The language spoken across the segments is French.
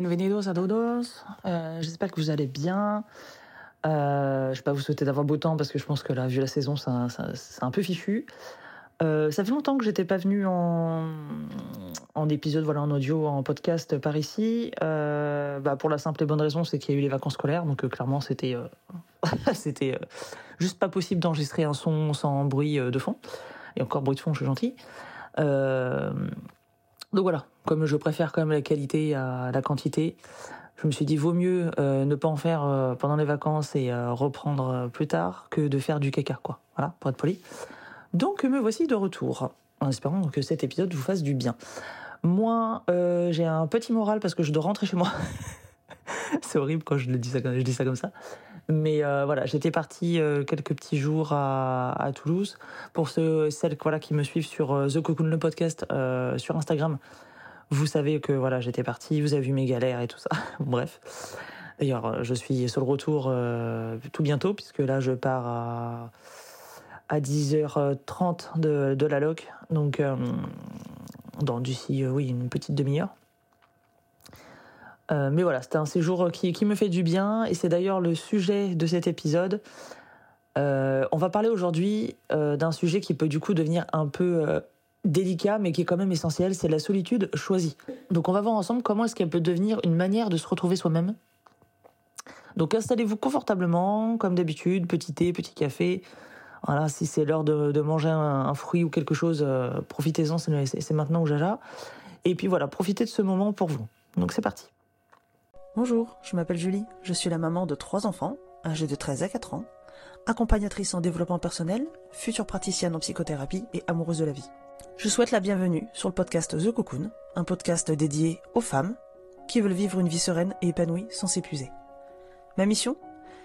bienvenidos a todos. Euh, J'espère que vous allez bien. Euh, je ne vais pas vous souhaiter d'avoir beau temps parce que je pense que là, vu la saison, c'est un, peu fichu. Euh, ça fait longtemps que j'étais pas venu en, en épisode, voilà, en audio, en podcast par ici. Euh, bah pour la simple et bonne raison, c'est qu'il y a eu les vacances scolaires, donc clairement c'était c'était juste pas possible d'enregistrer un son sans bruit de fond. Et encore bruit de fond, je suis gentil. donc voilà, comme je préfère quand même la qualité à la quantité, je me suis dit vaut mieux ne pas en faire pendant les vacances et reprendre plus tard que de faire du caca, quoi. Voilà, pour être poli. Donc me voici de retour, en espérant que cet épisode vous fasse du bien. Moi, euh, j'ai un petit moral parce que je dois rentrer chez moi. c'est horrible quand je, dis ça, comme ça. Mais euh, voilà, j'étais partie euh, quelques petits jours à, à, Toulouse. Pour ceux, celles voilà, qui me suivent sur euh, The Cocoon, le podcast, euh, sur Instagram, vous savez que voilà, j'étais partie, vous avez vu mes galères et tout ça. Bref. D'ailleurs, je suis sur le retour tout bientôt, puisque là, je pars à à 10h30 de, de la loc. Donc, euh, dans d'ici, euh, oui, une petite demi-heure. Euh, mais voilà, c'était un séjour qui, qui, me fait du bien et c'est d'ailleurs le sujet de cet épisode. Euh, on va parler aujourd'hui euh, d'un sujet qui peut du coup devenir un peu euh, délicat mais qui est quand même essentiel, c'est la solitude choisie. Donc on va voir ensemble comment est-ce qu'elle peut devenir une manière de se retrouver soi-même. Donc installez-vous confortablement, comme d'habitude, petit thé, petit café, voilà, si c'est l'heure de, manger un, un, fruit ou quelque chose, euh, profitez-en, c'est maintenant ou jaja. Et puis voilà, profitez de ce moment pour vous. Donc c'est parti. Bonjour, je m'appelle Julie, je suis la maman de trois enfants, âgés de 13 à 4 ans, accompagnatrice en développement personnel, future praticienne en psychothérapie et amoureuse de la vie. Je souhaite la bienvenue sur le podcast The Cocoon, un podcast dédié aux femmes qui veulent vivre une vie sereine et épanouie sans s'épuiser. Ma mission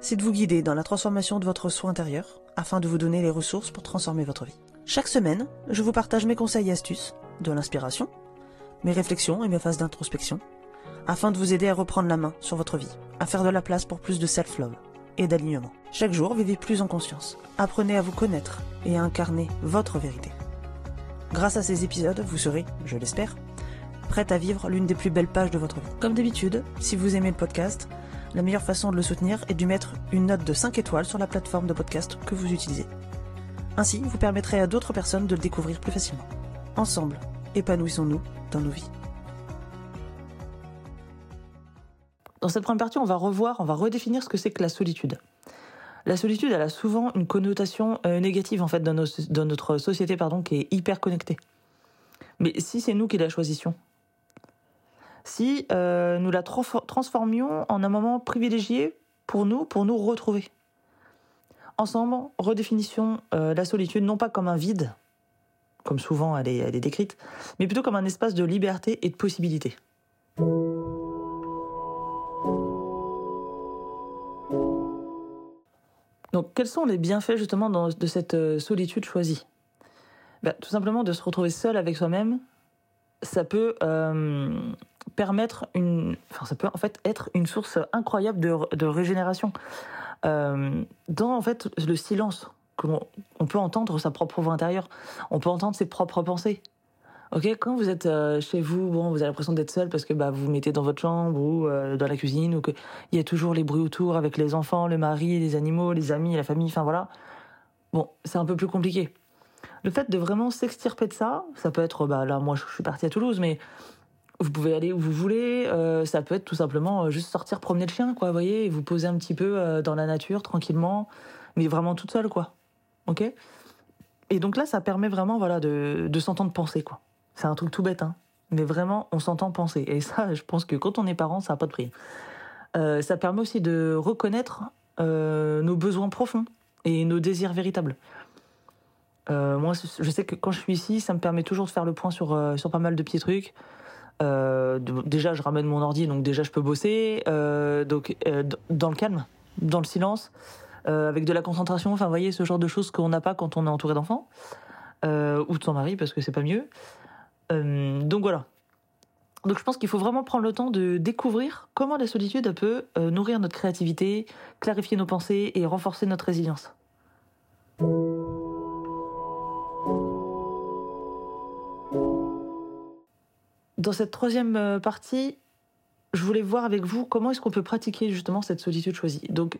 c'est de vous guider dans la transformation de votre soi intérieur afin de vous donner les ressources pour transformer votre vie. Chaque semaine, je vous partage mes conseils et astuces, de l'inspiration, mes réflexions et mes phases d'introspection, afin de vous aider à reprendre la main sur votre vie, à faire de la place pour plus de self-love et d'alignement. Chaque jour, vivez plus en conscience. Apprenez à vous connaître et à incarner votre vérité. Grâce à ces épisodes, vous serez, je l'espère, prête à vivre l'une des plus belles pages de votre vie. Comme d'habitude, si vous aimez le podcast, la meilleure façon de le soutenir est de mettre une note de 5 étoiles sur la plateforme de podcast que vous utilisez. Ainsi, vous permettrez à d'autres personnes de le découvrir plus facilement. Ensemble, épanouissons-nous dans nos vies. Dans cette première partie, on va revoir, on va redéfinir ce que c'est que la solitude. La solitude, a souvent une connotation euh, négative en fait dans, notre société pardon, qui est hyper connectée. Mais si c'est nous qui la choisissions, si euh, nous la transformions en un moment privilégié pour nous, pour nous retrouver. Ensemble, redéfinition euh, la solitude non pas comme un vide, comme souvent elle est, elle est décrite, mais plutôt comme un espace de liberté et de possibilité. Donc, quels sont les bienfaits justement de cette euh, solitude choisie? Ben, Tout simplement de se retrouver seul avec soi-même, ça peut euh, permettre une, enfin ça peut en fait être une source incroyable de, de régénération. Euh, dans en fait le silence, on peut entendre sa propre voix intérieure, on peut entendre ses propres pensées. Ok, quand vous êtes euh, chez vous, bon, vous avez l'impression d'être seul parce que bah, vous vous mettez dans votre chambre ou euh, dans la cuisine ou qu'il y a toujours les bruits autour avec les enfants, le mari, les animaux, les amis, la famille, enfin voilà. Bon, c'est un peu plus compliqué. Le fait de vraiment s'extirper de ça, ça peut être, bah là, moi je suis partie à Toulouse, mais vous pouvez aller où vous voulez. Euh, ça peut être tout simplement juste sortir promener le chien, quoi, vous voyez, et vous poser un petit peu dans la nature tranquillement, mais vraiment toute seule, quoi. Ok? Et donc là, ça permet vraiment, voilà, de, de s'entendre penser, quoi. C'est un truc tout bête, hein. Mais vraiment, on s'entend penser. Et ça, je pense que quand on est parent, ça n'a pas de prix. Euh, ça permet aussi de reconnaître euh, nos besoins profonds et nos désirs véritables. Euh, moi, je sais que quand je suis ici, ça me permet toujours de faire le point sur, sur pas mal de petits trucs. Déjà, je ramène mon ordi, donc déjà, je peux bosser. Donc, dans le calme, dans le silence, avec de la concentration. Enfin, vous voyez, ce genre de choses qu'on n'a pas quand on est entouré d'enfants ou de son mari, parce que c'est pas mieux. Donc voilà. Donc je pense qu'il faut vraiment prendre le temps de découvrir comment la solitude peut nourrir notre créativité, clarifier nos pensées et renforcer notre résilience. Dans cette troisième partie, je voulais voir avec vous comment est-ce qu'on peut pratiquer justement cette solitude choisie. Donc,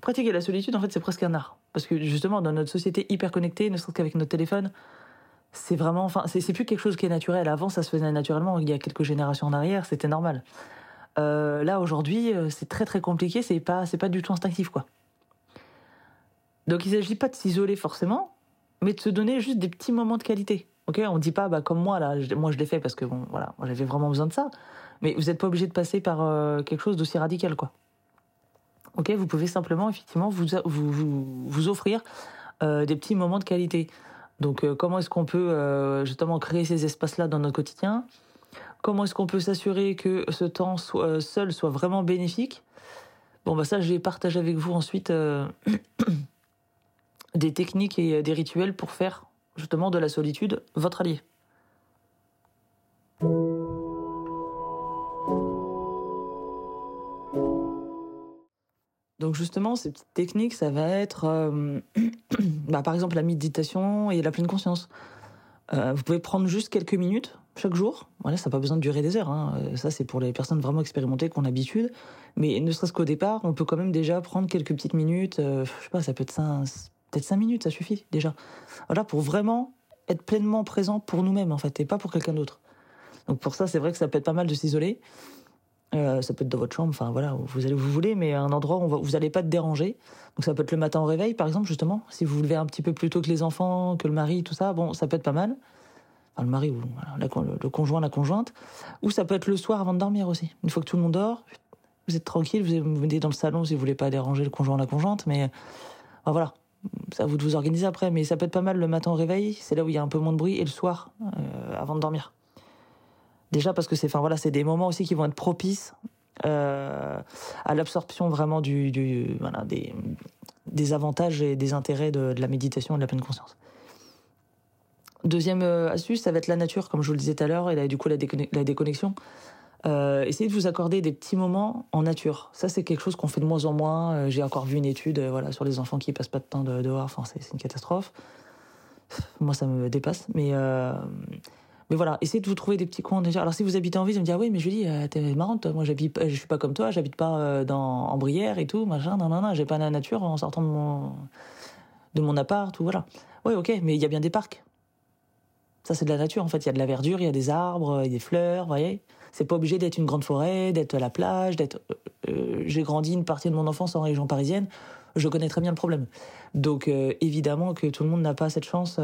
pratiquer la solitude, en fait, c'est presque un art. Parce que justement, dans notre société hyper connectée, ne serait-ce qu'avec notre téléphone, c'est vraiment, enfin, c'est plus quelque chose qui est naturel. Avant, ça se faisait naturellement. Il y a quelques générations en arrière, c'était normal. Euh, là, aujourd'hui, euh, c'est très très compliqué. C'est pas, c'est pas du tout instinctif, quoi. Donc, il s'agit pas de s'isoler forcément, mais de se donner juste des petits moments de qualité. Ok, on dit pas, bah, comme moi là, moi je l'ai fait parce que bon, voilà, j'avais vraiment besoin de ça. Mais vous n'êtes pas obligé de passer par euh, quelque chose d'aussi radical, quoi. Ok, vous pouvez simplement effectivement vous vous, vous, offrir des petits moments de qualité. Donc, comment est-ce qu'on peut justement créer ces espaces-là dans notre quotidien? Comment est-ce qu'on peut s'assurer que ce temps soit, seul soit vraiment bénéfique? Bon, bah ça, je vais partager avec vous ensuite des techniques et des rituels pour faire justement de la solitude votre allié. Donc justement, ces petites techniques, ça va être, euh, bah, par exemple, la méditation et la pleine conscience. Euh, vous pouvez prendre juste quelques minutes chaque jour. Voilà, ça n'a pas besoin de durer des heures. Hein. Euh, ça, c'est pour les personnes vraiment expérimentées qui ont l'habitude. Mais ne serait-ce qu'au départ, on peut quand même déjà prendre quelques petites minutes. je sais pas, ça peut être peut-être cinq minutes, ça suffit déjà. Voilà, pour vraiment être pleinement présent pour nous-mêmes en fait, et pas pour quelqu'un d'autre. Donc pour ça, c'est vrai que ça peut être pas mal de s'isoler. Euh, ça peut être dans votre chambre, enfin voilà, vous allez où vous voulez, mais un endroit où vous n'allez pas te déranger. Donc ça peut être le matin au réveil, par exemple, justement. Si vous vous levez un petit peu plus tôt que les enfants, que le mari, tout ça, bon, ça peut être pas mal. Enfin, le mari ou le, conjoint, la conjointe. Ou ça peut être le soir avant de dormir aussi. Une fois que tout le monde dort, vous êtes tranquille, vous venez dans le salon si vous voulez pas déranger le conjoint, la conjointe, mais voilà, ça vous de vous organiser après, mais ça peut être pas mal le matin au réveil, c'est là où il y a un peu moins de bruit, et le soir, euh, avant de dormir. Déjà parce que c'est, enfin voilà, c'est des moments aussi qui vont être propices euh, à l'absorption vraiment du, voilà, des, avantages et des intérêts de, la méditation et de la pleine conscience. Deuxième euh, astuce, ça va être la nature, comme je vous le disais tout à l'heure, et du coup la, déconnexion. Euh, essayez de vous accorder des petits moments en nature. Ça, c'est quelque chose qu'on fait de moins en moins. J'ai encore vu une étude voilà, sur les enfants qui passent pas de temps dehors. Enfin, c'est une catastrophe. Moi, ça me dépasse. Mais, mais voilà, essayez de vous trouver des petits coins déjà. Alors, si vous habitez en ville, vous me dites, ah oui, mais Julie, t'es marrante. Moi, j'habite, je suis pas comme toi. J'habite pas dans, en Brière et tout, machin. Non, non, non. J'ai pas la nature en sortant de mon, de mon appart ou voilà. Oui, ok, mais il y a bien des parcs. Ça, c'est de la nature, en fait. Il y a de la verdure, il y a des arbres, il y a des fleurs, vous voyez. C'est pas obligé d'être une grande forêt, d'être à la plage, d'être. Euh, euh, j'ai grandi une partie de mon enfance en région parisienne. Je connais très bien le problème. Donc euh, évidemment que tout le monde n'a pas cette chance,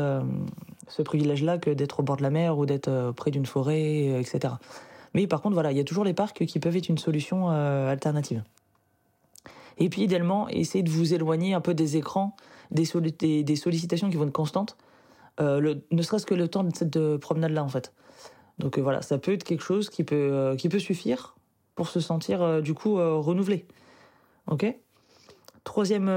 ce privilège-là, que d'être au bord de la mer ou d'être près d'une forêt, etc. Mais par contre, voilà, il y a toujours les parcs qui peuvent être une solution alternative. Et puis idéalement, essayez de vous éloigner un peu des écrans, des, sollicitations qui vont être constantes, ne serait-ce que le temps de cette promenade-là en fait. Donc euh, voilà, ça peut être quelque chose qui peut, euh, qui peut suffire pour se sentir euh, du coup renouvelé. Ok? Troisième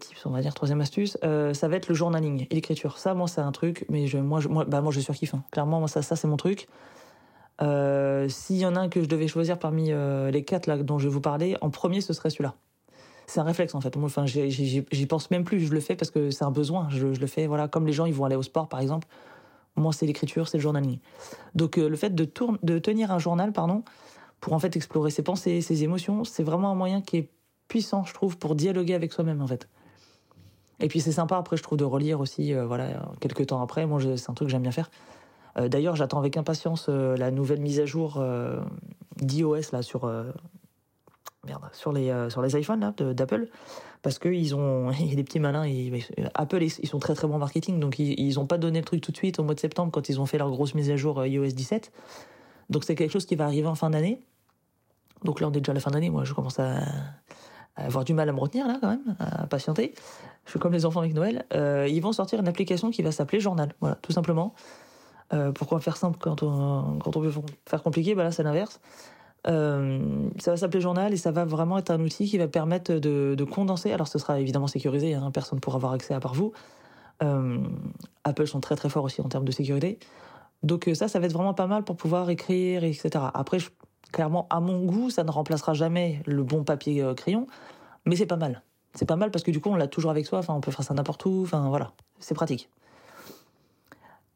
tips, on va dire, troisième astuce, ça va être le journaling et l'écriture. Ça, moi, c'est un truc, mais moi, je, moi, bah, moi, surkiffe. Hein. Clairement, moi, ça, c'est mon truc. S'il y en a un que je devais choisir parmi les quatre là dont je vais vous parler, en premier, ce serait celui-là. C'est un réflexe en fait. Enfin, j'y pense même plus. Je le fais parce que c'est un besoin. Je, le fais, voilà, comme les gens, ils vont aller au sport, par exemple. Moi, c'est l'écriture, c'est le journaling. Donc, euh, le fait de, de tenir un journal, pardon, pour en fait explorer ses pensées, ses émotions, c'est vraiment un moyen qui est puissant, je trouve, pour dialoguer avec soi-même, en fait. Et puis, c'est sympa, après, je trouve, de relire aussi, euh, voilà, quelques temps après. Moi, c'est un truc que j'aime bien faire. Euh, d'ailleurs, j'attends avec impatience la nouvelle mise à jour d'iOS, là, sur, merde, sur, les, sur les iPhones, d'Apple parce qu'ils ont il y a des petits malins Apple ils sont très très bons en marketing donc ils, ont pas donné le truc tout de suite au mois de septembre quand ils ont fait leur grosse mise à jour euh, iOS 17 donc c'est quelque chose qui va arriver en fin d'année donc là on est déjà à la fin d'année moi je commence à, avoir du mal à me retenir là quand même à patienter je suis comme les enfants avec Noël euh, ils vont sortir une application qui va s'appeler Journal voilà tout simplement euh, pourquoi faire simple quand on, quand on veut faire compliqué? Bah là c'est l'inverse euh, ça va s'appeler journal et ça va vraiment être un outil qui va permettre de, condenser. Alors ce sera évidemment sécurisé, hein, personne ne pourra avoir accès à part vous. Apple sont très très forts aussi en termes de sécurité. Donc ça, ça va être vraiment pas mal pour pouvoir écrire, etc. Après, clairement, à mon goût, ça ne remplacera jamais le bon papier crayon, mais c'est pas mal. C'est pas mal parce que du coup, on l'a toujours avec soi. Enfin, on peut faire ça n'importe où. Enfin, voilà, c'est pratique.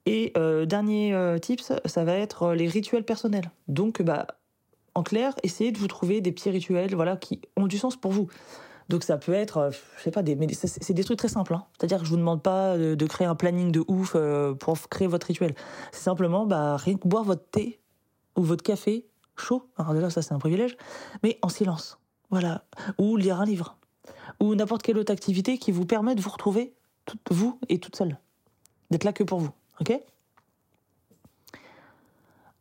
Et dernier tips, ça va être les rituels personnels. Donc, bah, en clair, essayez de vous trouver des petits rituels, voilà, qui ont du sens pour vous. Donc ça peut être, euh, je sais pas, des, mais c'est des trucs très simples. Hein. C'est-à-dire que je vous demande pas de, créer un planning de ouf euh, pour créer votre rituel. C'est simplement, bah, rien que boire votre thé ou votre café chaud. Alors déjà, ça c'est un privilège, mais en silence. Voilà. Ou lire un livre. Ou n'importe quelle autre activité qui vous permet de vous retrouver, vous et toute seule. D'être là que pour vous. Ok?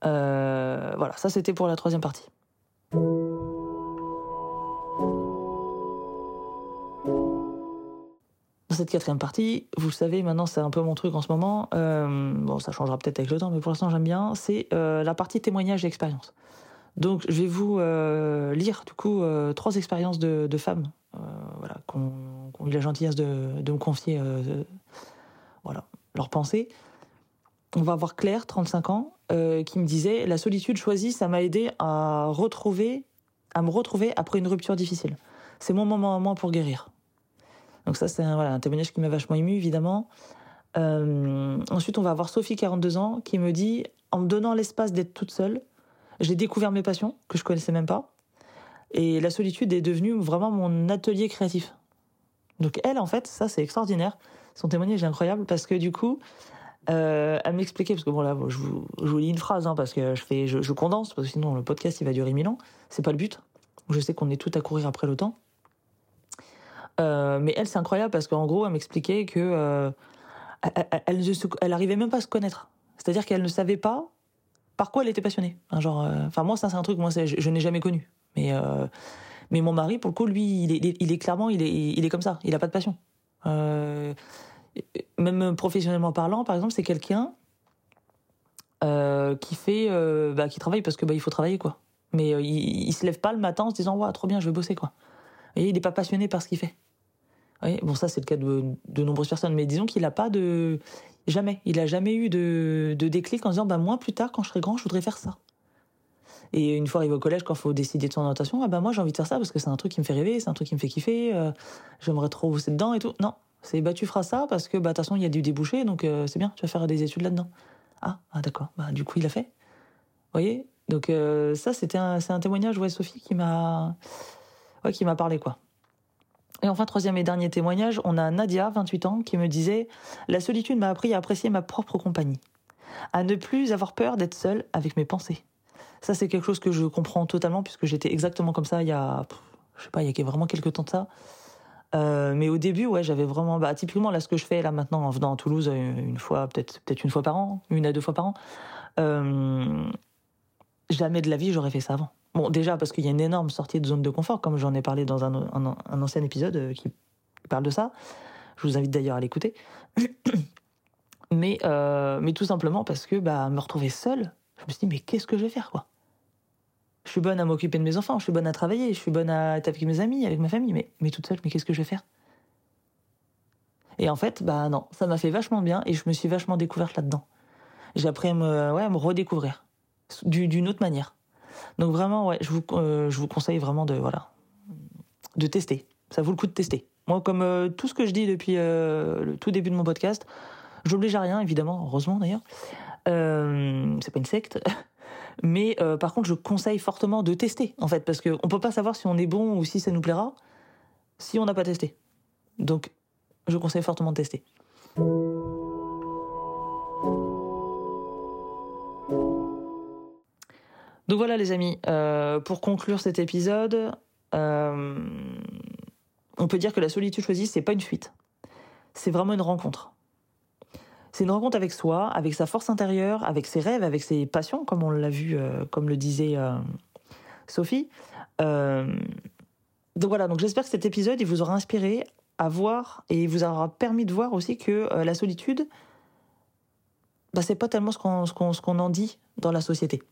Euh, Voilà, ça c'était pour la troisième partie. cette quatrième partie, vous le savez, maintenant c'est un peu mon truc en ce moment. Euh, bon, ça changera peut-être avec le temps, mais pour l'instant j'aime bien. C'est euh, la partie témoignage et expérience. Donc je vais vous euh, lire du coup trois expériences de, femmes, voilà, qui ont, eu la gentillesse de, me confier, voilà, leurs pensées. On va voir Claire, 35 ans, qui me disait la solitude choisie, ça m'a aidé à retrouver, à me retrouver après une rupture difficile. C'est mon moment à moi pour guérir. Donc ça, c'est un, témoignage qui m'a vachement ému, évidemment. Euh, ensuite, on va avoir Sophie, 42 ans, qui me dit, en me donnant l'espace d'être toute seule, j'ai découvert mes passions que je connaissais même pas. Et la solitude est devenue vraiment mon atelier créatif. Donc elle, en fait, ça c'est extraordinaire. Son témoignage est incroyable parce que du coup, euh, elle m'expliquait, parce que bon là, je vous, lis une phrase, hein, parce que je, fais, je, condense, parce que sinon le podcast il va durer mille ans. C'est pas le but. Je sais qu'on est tout à courir après le temps. Euh, mais elle, c'est incroyable parce qu'en gros, elle m'expliquait que euh, elle, arrivait même pas à se connaître. C'est-à-dire qu'elle ne savait pas par quoi elle était passionnée. genre, euh, enfin moi, ça c'est un truc, moi, je, je n'ai jamais connu. Mais mais mon mari, pour le coup, lui, il est, il est clairement, il est, il est comme ça. Il a pas de passion. même professionnellement parlant, par exemple, c'est quelqu'un qui fait, bah, qui travaille parce que bah, il faut travailler quoi. Mais il, il, se lève pas le matin en se disant trop bien, je vais bosser quoi. Et il n'est pas passionné par ce qu'il fait. Bon, ça, c'est le cas de, de, nombreuses personnes, mais disons qu'il n'a pas de. Jamais. Il n'a jamais eu de, de, déclic en disant bah, moi, plus tard, quand je serai grand, je voudrais faire ça. Et une fois arrivé au collège, quand il faut décider de son orientation, ah bah moi, j'ai envie de faire ça parce que c'est un truc qui me fait rêver, c'est un truc qui me fait kiffer, euh, j'aimerais trop bosser dedans et tout. Non, c'est bah, tu feras ça parce que bah, de toute façon, il y a du débouché, donc euh, c'est bien, tu vas faire des études là-dedans. Ah, ah d'accord. Bah, du coup, il a fait. Vous voyez? Donc, euh, ça, c'était un, c'est un témoignage, ouais, Sophie, qui m'a, qui m'a parlé, quoi. Et enfin, troisième et dernier témoignage, on a Nadia, 28 ans, qui me disait La solitude m'a appris à apprécier ma propre compagnie, à ne plus avoir peur d'être seule avec mes pensées. Ça, c'est quelque chose que je comprends totalement, puisque j'étais exactement comme ça il y a, je sais pas, il y a vraiment quelques temps de ça. Euh, mais au début, ouais, j'avais vraiment, bah, typiquement là, ce que je fais là maintenant en venant à Toulouse euh, une fois, peut-être, peut-être une fois par an, une à deux fois par an. Euh, jamais de la vie j'aurais fait ça avant. Bon, déjà parce qu'il y a une énorme sortie de zone de confort, comme j'en ai parlé dans un, ancien épisode euh, qui parle de ça. Je vous invite d'ailleurs à l'écouter. mais, euh, mais tout simplement parce que bah, me retrouver seule, je me suis dit, mais qu'est-ce que je vais faire, quoi? Je suis bonne à m'occuper de mes enfants, je suis bonne à travailler, je suis bonne à être avec mes amis, avec ma famille, mais, mais toute seule, mais qu'est-ce que je vais faire? Et en fait, bah non, ça m'a fait vachement bien et je me suis vachement découverte là-dedans. J'ai appris à me, ouais, à me redécouvrir d'une autre manière. Donc vraiment, ouais, je vous, euh, je vous conseille vraiment de, voilà, de tester. Ça vaut le coup de tester. Moi, comme euh, tout ce que je dis depuis euh, le tout début de mon podcast, j'oblige à rien, évidemment, heureusement d'ailleurs. c'est pas une secte. Mais par contre, je conseille fortement de tester, en fait, parce qu'on peut pas savoir si on est bon ou si ça nous plaira si on n'a pas testé. Donc, je conseille fortement de tester. Donc voilà les amis, euh, pour conclure cet épisode, euh, on peut dire que la solitude choisie, c'est pas une fuite. C'est vraiment une rencontre. C'est une rencontre avec soi, avec sa force intérieure, avec ses rêves, avec ses passions, comme on l'a vu, euh, comme le disait Sophie. donc voilà, donc j'espère que cet épisode il vous aura inspiré à voir et il vous aura permis de voir aussi que la solitude, bah, c'est pas tellement ce qu'on en dit dans la société.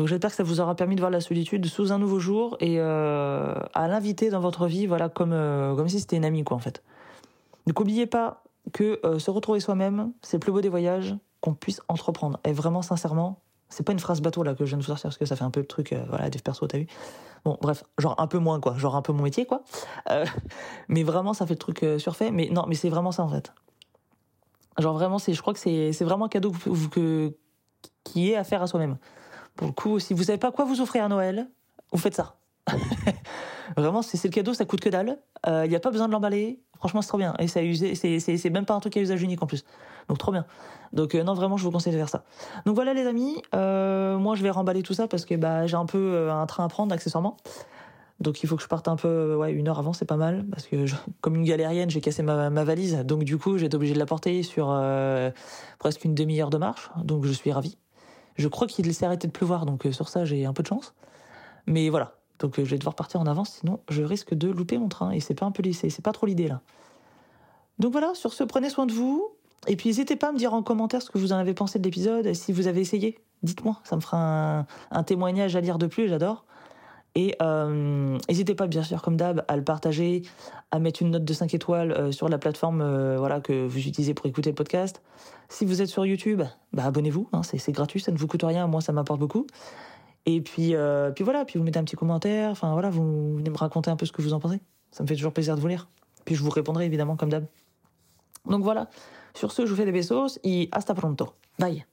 Donc j'espère que ça vous aura permis de voir la solitude sous un nouveau jour et euh, à l'inviter dans votre vie, voilà, comme, euh, comme si c'était une amie, quoi, en fait. Donc n'oubliez pas que euh, se retrouver soi-même, c'est le plus beau des voyages qu'on puisse entreprendre. Et vraiment, sincèrement, c'est pas une phrase bateau là que je viens de vous sortir parce que ça fait un peu le truc, voilà, des perso, t'as vu. Bon, bref, genre un peu moins, quoi, genre un peu mon métier, quoi. mais vraiment, ça fait le truc surfait. Mais non, mais c'est vraiment ça, en fait. Genre vraiment, je crois que c'est, c'est vraiment un cadeau que, que, qui est à faire à soi-même Pour le coup, si vous savez pas quoi vous offrir à Noël, vous faites ça. Vraiment, c'est le cadeau, ça coûte que dalle. Il n'y a pas besoin de l'emballer. Franchement, c'est trop bien. Et ça c'est même pas un truc à usage unique en plus. Donc trop bien. Donc non, vraiment, je vous conseille de faire ça. Donc voilà les amis, moi je vais remballer tout ça parce que bah, j'ai un peu un train à prendre accessoirement. Donc il faut que je parte un peu, ouais, une heure avant, c'est pas mal, parce que comme une galérienne, j'ai cassé ma, valise, donc du coup, j'ai été obligé de la porter sur euh, presque une demi-heure de marche, donc je suis ravi. Je crois qu'il s'est arrêté de pleuvoir, donc euh, sur ça, j'ai un peu de chance. Mais voilà, donc euh, je vais devoir partir en avance, sinon je risque de louper mon train, et c'est pas un peu c'est pas trop l'idée là. Donc voilà, sur ce, prenez soin de vous, et puis n'hésitez pas à me dire en commentaire ce que vous en avez pensé de l'épisode, si vous avez essayé, dites-moi, ça me fera un, un témoignage à lire de plus, j'adore. Et euh, n'hésitez pas, bien sûr, comme d'hab, à le partager, à mettre une note de 5 étoiles euh, sur la plateforme euh, voilà, que vous utilisez pour écouter le podcast. Si vous êtes sur YouTube, bah, abonnez-vous, hein, c'est gratuit, ça ne vous coûte rien, moi ça m'apporte beaucoup. Et puis, puis voilà, puis vous mettez un petit commentaire, enfin voilà, vous venez me raconter un peu ce que vous en pensez. Ça me fait toujours plaisir de vous lire. Puis je vous répondrai évidemment comme d'hab. Donc voilà, sur ce, je vous fais des besos et hasta pronto. Bye